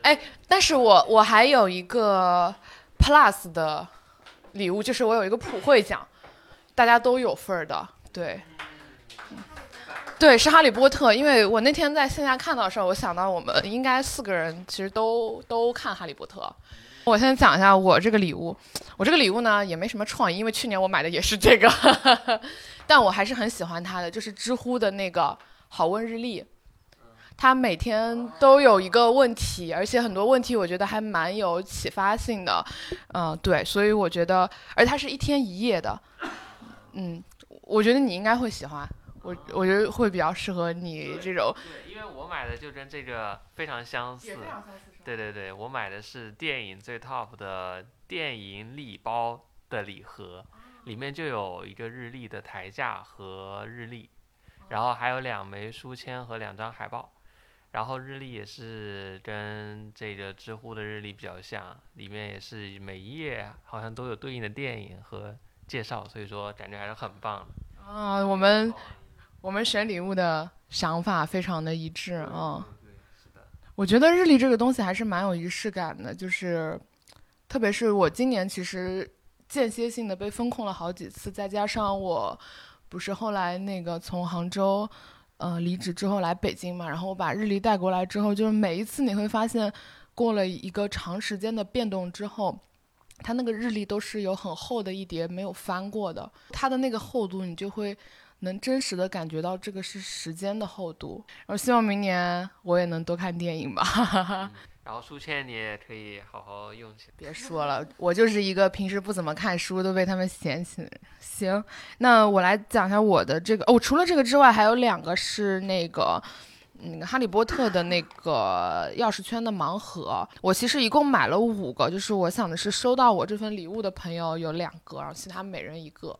哎，但是我我还有一个 Plus 的礼物，就是我有一个普惠奖，大家都有份儿的，对。对，是哈利波特。因为我那天在线下看到的时候，我想到我们应该四个人其实都都看哈利波特。我先讲一下我这个礼物，我这个礼物呢也没什么创意，因为去年我买的也是这个，但我还是很喜欢它的，就是知乎的那个好问日历。它每天都有一个问题，而且很多问题我觉得还蛮有启发性的。嗯，对，所以我觉得，而它是一天一夜的。嗯，我觉得你应该会喜欢。我我觉得会比较适合你这种。对，因为我买的就跟这个非常相似。对对对，我买的是电影最 top 的电影礼包的礼盒，里面就有一个日历的台架和日历，然后还有两枚书签和两张海报。然后日历也是跟这个知乎的日历比较像，里面也是每一页好像都有对应的电影和介绍，所以说感觉还是很棒的。啊，我们我们选礼物的想法非常的一致啊。我觉得日历这个东西还是蛮有仪式感的，就是特别是我今年其实间歇性的被风控了好几次，再加上我不是后来那个从杭州。呃，离职之后来北京嘛，然后我把日历带过来之后，就是每一次你会发现，过了一个长时间的变动之后，它那个日历都是有很厚的一叠没有翻过的，它的那个厚度你就会能真实的感觉到这个是时间的厚度。然后希望明年我也能多看电影吧。然后书签你也可以好好用起来。别说了，我就是一个平时不怎么看书，都被他们嫌弃的人。行，那我来讲一下我的这个哦，除了这个之外，还有两个是那个，那个哈利波特的那个钥匙圈的盲盒。我其实一共买了五个，就是我想的是收到我这份礼物的朋友有两个，然后其他每人一个。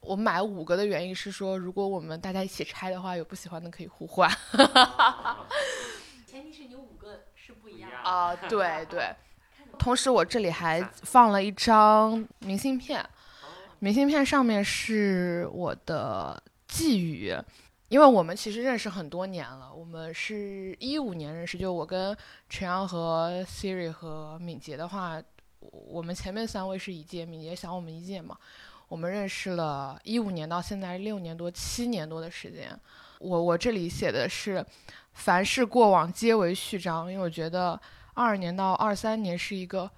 我买五个的原因是说，如果我们大家一起拆的话，有不喜欢的可以互换。前提是你五个是不一样。啊，对对，同时我这里还放了一张明信片，明信片上面是我的寄语，因为我们其实认识很多年了，我们是一五年认识，就我跟陈阳和 Siri 和敏捷的话，我们前面三位是一届，敏捷小我们一届嘛，我们认识了一五年到现在六年多，七年多的时间，我我这里写的是。凡事过往皆为序章，因为我觉得二二年到二三年是一个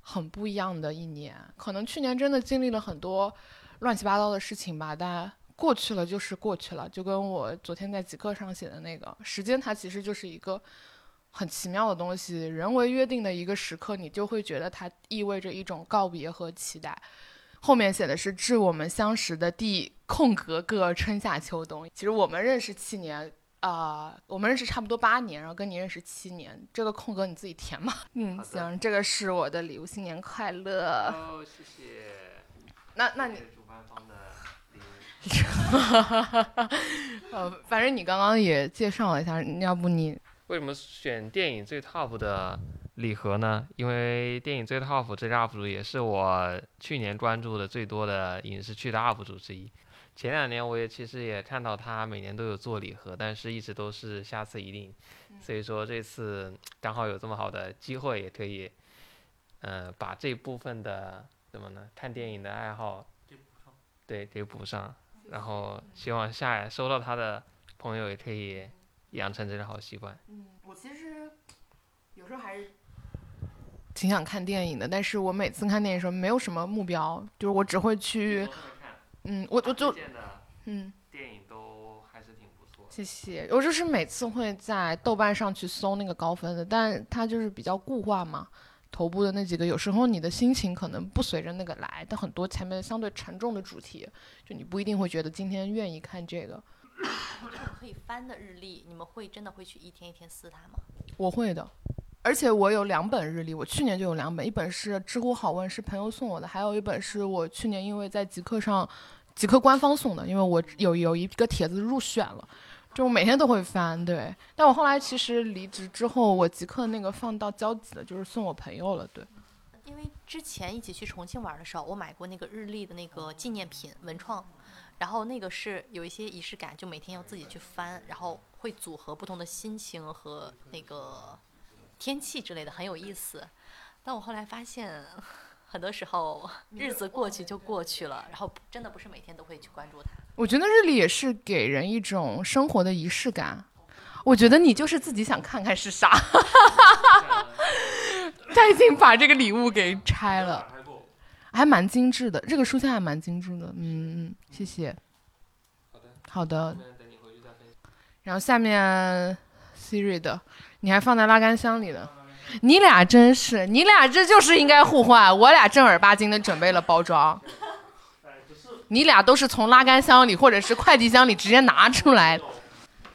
很不一样的一年。可能去年真的经历了很多乱七八糟的事情吧，但过去了就是过去了。就跟我昨天在极客上写的那个，时间它其实就是一个很奇妙的东西。人为约定的一个时刻，你就会觉得它意味着一种告别和期待。后面写的是致我们相识的第空格个春夏秋冬。其实我们认识七年。啊，我们认识差不多八年，然后跟你认识七年，这个空格你自己填嘛。嗯，行，这个是我的礼物，新年快乐。哦，谢谢。那那你主办方的礼物。呃，反正你刚刚也介绍了一下，要不你为什么选电影最 top 的礼盒呢？因为电影最 top 这个 UP 主也是我去年关注的最多的影视剧的 UP 主之一。前两年我也其实也看到他每年都有做礼盒，但是一直都是下次一定，所以说这次刚好有这么好的机会，也可以，呃，把这部分的怎么呢？看电影的爱好，对，给补上，然后希望下收到他的朋友也可以养成这个好习惯。嗯，我其实有时候还是挺想看电影的，但是我每次看电影的时候没有什么目标，就是我只会去。嗯，我我就嗯，电影都还是挺不错。谢谢，我就是每次会在豆瓣上去搜那个高分的，但它就是比较固化嘛。头部的那几个，有时候你的心情可能不随着那个来，但很多前面相对沉重的主题，就你不一定会觉得今天愿意看这个。这种可以翻的日历，你们会真的会去一天一天撕它吗？我会的。而且我有两本日历，我去年就有两本，一本是知乎好问，是朋友送我的，还有一本是我去年因为在极客上，极客官方送的，因为我有有一个帖子入选了，就每天都会翻，对。但我后来其实离职之后，我极客那个放到交集的，就是送我朋友了，对。因为之前一起去重庆玩的时候，我买过那个日历的那个纪念品文创，然后那个是有一些仪式感，就每天要自己去翻，然后会组合不同的心情和那个天气之类的，很有意思。但我后来发现，很多时候日子过去就过去了，然后真的不是每天都会去关注它。我觉得日历也是给人一种生活的仪式感。我觉得你就是自己想看看是啥，他已经把这个礼物给拆了，还蛮精致的，这个书签还蛮精致的，嗯嗯，谢谢。好的。然后下面 Siri 的，你还放在拉杆箱里呢。你俩真是，你俩这就是应该互换。我俩正儿八经的准备了包装，你俩都是从拉杆箱里或者是快递箱里直接拿出来。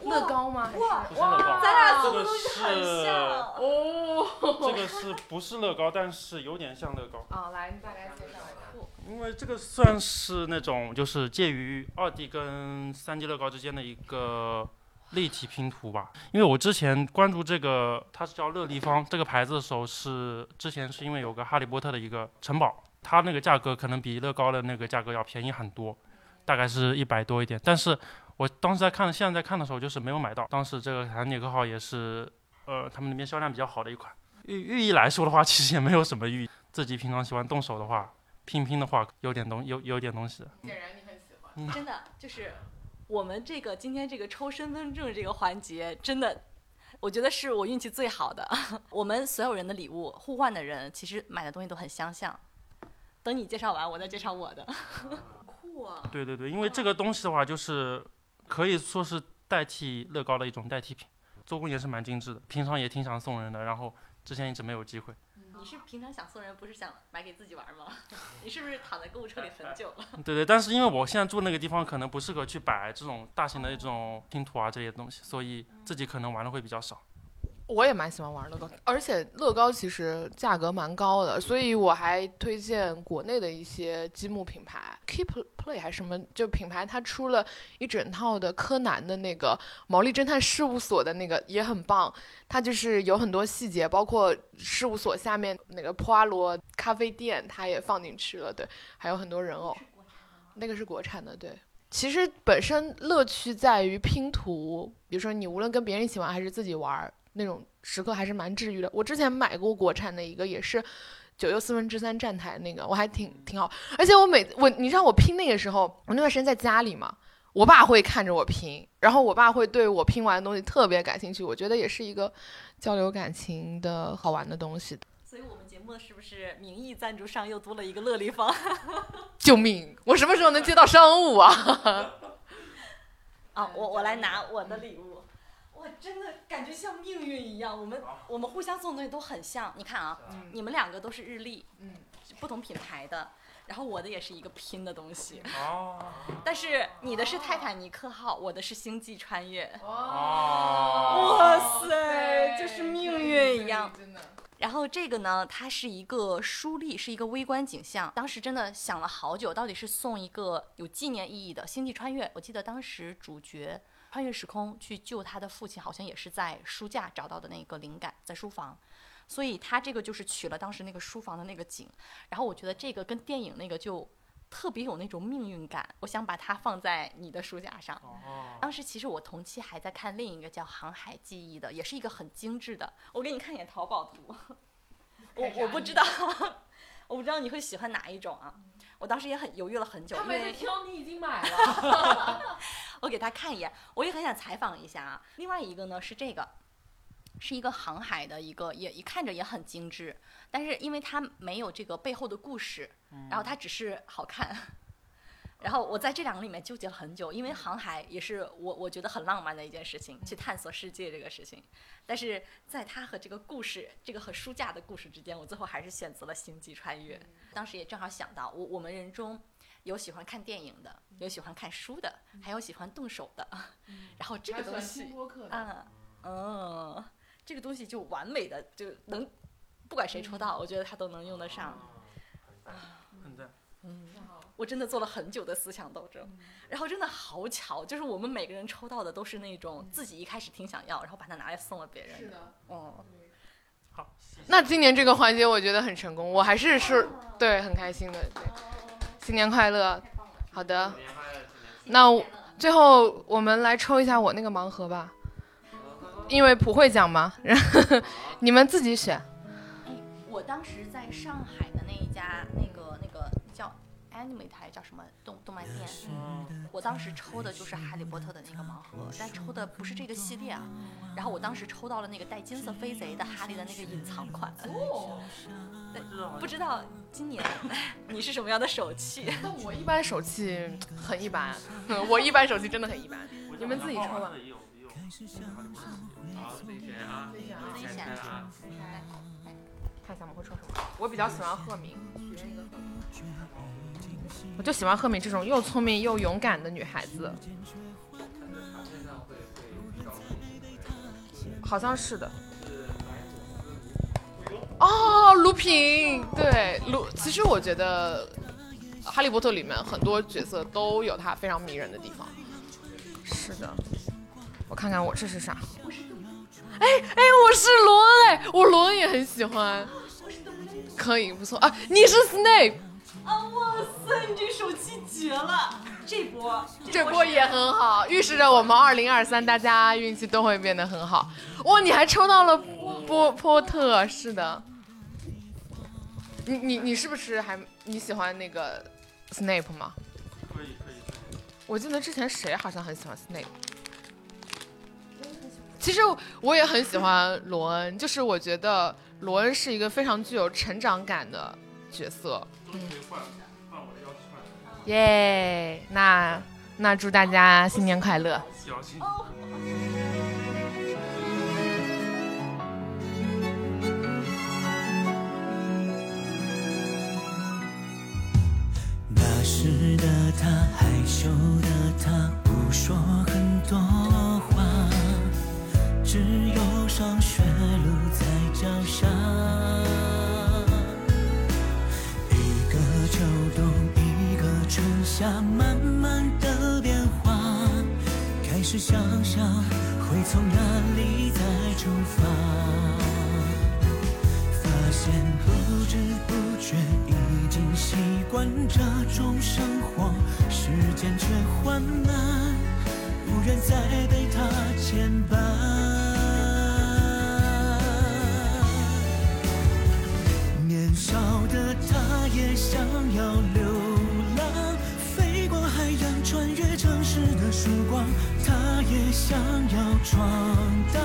乐高吗？哇哇，咱俩这个东西很是像哦。这个是不是乐高？但是有点像乐高。啊，来，你大概介绍一下。因为这个算是那种就是介于二 D 跟三 D 乐高之间的一个立体拼图吧。因为我之前关注这个，它是叫乐立方这个牌子的时候，是之前是因为有个哈利波特的一个城堡，它那个价格可能比乐高的那个价格要便宜很多，大概是一百多一点。但是我当时在看，现在在看的时候就是没有买到。当时这个坦尼克号也是，呃，他们那边销量比较好的一款。寓寓意来说的话，其实也没有什么寓意。自己平常喜欢动手的话。拼拼的话有点东有有点东西，显然你很喜欢。真的就是我们这个今天这个抽身份证这个环节，真的，我觉得是我运气最好的。我们所有人的礼物互换的人，其实买的东西都很相像。等你介绍完，我再介绍我的。酷啊！对对对，因为这个东西的话，就是可以说是代替乐高的一种代替品，做工也是蛮精致的，平常也挺想送人的，然后之前一直没有机会。你是平常想送人，不是想买给自己玩吗？你是不是躺在购物车里很久了？对对，但是因为我现在住那个地方，可能不适合去摆这种大型的这种拼图啊这些东西，所以自己可能玩的会比较少。我也蛮喜欢玩乐高，而且乐高其实价格蛮高的，所以我还推荐国内的一些积木品牌，Keep Play 还是什么，就品牌它出了一整套的柯南的那个毛利侦探事务所的那个也很棒，它就是有很多细节，包括事务所下面那个普阿罗咖啡店，它也放进去了，对，还有很多人偶，那个是国产的，对。其实本身乐趣在于拼图，比如说你无论跟别人一起玩还是自己玩。那种时刻还是蛮治愈的。我之前买过国产的一个，也是九又四分之三站台那个，我还挺挺好。而且我每我你知道我拼那个时候，我那段时间在家里嘛，我爸会看着我拼，然后我爸会对我拼完的东西特别感兴趣。我觉得也是一个交流感情的好玩的东西。所以我们节目是不是名义赞助商又多了一个乐立方？救命！我什么时候能接到商务啊？啊，我我来拿我的礼物。哇，真的感觉像命运一样。我们我们互相送的东西都很像。你看啊，你们两个都是日历，嗯，不同品牌的。然后我的也是一个拼的东西。哦。但是你的是泰坦尼克号，我的是星际穿越。哦。哇塞，就是命运一样。真的。然后这个呢，它是一个书立，是一个微观景象。当时真的想了好久，到底是送一个有纪念意义的星际穿越。我记得当时主角。穿越时空去救他的父亲，好像也是在书架找到的那个灵感，在书房，所以他这个就是取了当时那个书房的那个景，然后我觉得这个跟电影那个就特别有那种命运感，我想把它放在你的书架上。当时其实我同期还在看另一个叫《航海记忆》的，也是一个很精致的，我给你看一眼淘宝图。我我不知道，我不知道你会喜欢哪一种啊？我当时也很犹豫了很久，因为挑你已经买了。我给他看一眼，我也很想采访一下啊。另外一个呢是这个，是一个航海的一个，也一看着也很精致，但是因为它没有这个背后的故事，然后它只是好看。然后我在这两个里面纠结了很久，因为航海也是我我觉得很浪漫的一件事情，去探索世界这个事情。但是在它和这个故事，这个和书架的故事之间，我最后还是选择了星际穿越。当时也正好想到，我我们人中。有喜欢看电影的，有喜欢看书的，还有喜欢动手的。然后这个东西，嗯嗯，这个东西就完美的就能，不管谁抽到，我觉得他都能用得上。嗯，我真的做了很久的思想斗争，然后真的好巧，就是我们每个人抽到的都是那种自己一开始挺想要，然后把它拿来送了别人。是的，嗯，好。那今年这个环节我觉得很成功，我还是是对很开心的。对。新年快乐，好的。那最后我们来抽一下我那个盲盒吧，因为普惠奖嘛，然 后你们自己选。我当时在上海的那一家那个那个叫 Anime 台叫什么动动漫店，我当时抽的就是哈利波特的那个盲盒，但抽的不是这个系列啊。然后我当时抽到了那个带金色飞贼的哈利的那个隐藏款。对，不知道今年你是什么样的手气？那我一般手气很一般，我一般手气真的很一般。你们自己抽吧。好，自己选啊，自己选啊。看一下我们会抽什么。我比较喜欢赫敏，我就喜欢赫敏这种又聪明又勇敢的女孩子。好像是的。哦，卢平，对卢。其实我觉得《哈利波特》里面很多角色都有他非常迷人的地方。是的，我看看我这是啥？哎哎，我是罗恩哎，我罗恩也很喜欢。可以，不错啊！你是 Snape 啊！哇塞，你这手气绝了！这波这波也很好，预示着我们二零二三大家运气都会变得很好。哇，你还抽到了波波特，是的。你你你是不是还你喜欢那个 Snape 吗？可以可以。我记得之前谁好像很喜欢 Snape。其实我也很喜欢罗恩，就是我觉得。罗恩是一个非常具有成长感的角色。耶，那那祝大家新年快乐。那时的他，害羞的他，不说很多话，只有上学路在脚下。下慢慢的变化，开始想象会从哪里再出发，发现不知不觉已经习惯这种生活，时间却缓慢，不愿再被他牵绊。年少的他也想要曙光，他也想要闯荡。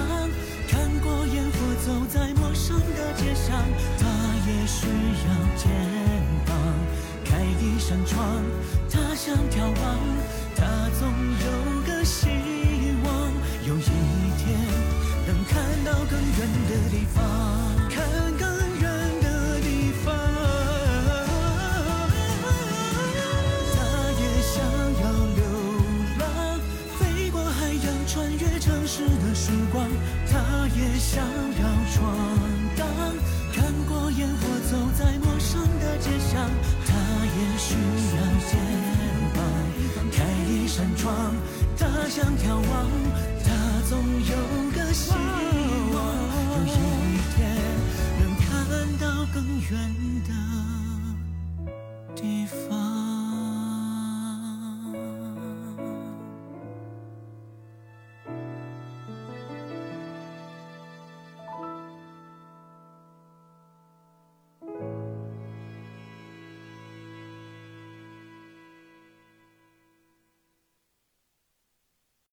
看过烟火，走在陌生的街上，他也需要肩膀。开一扇窗，他想眺望，他总有个希望，有一天能看到更远的地方，也想要闯荡看过烟火走在陌生的街巷他也需要肩膀开一扇窗他想眺望他总有个希望有一天能看到更远的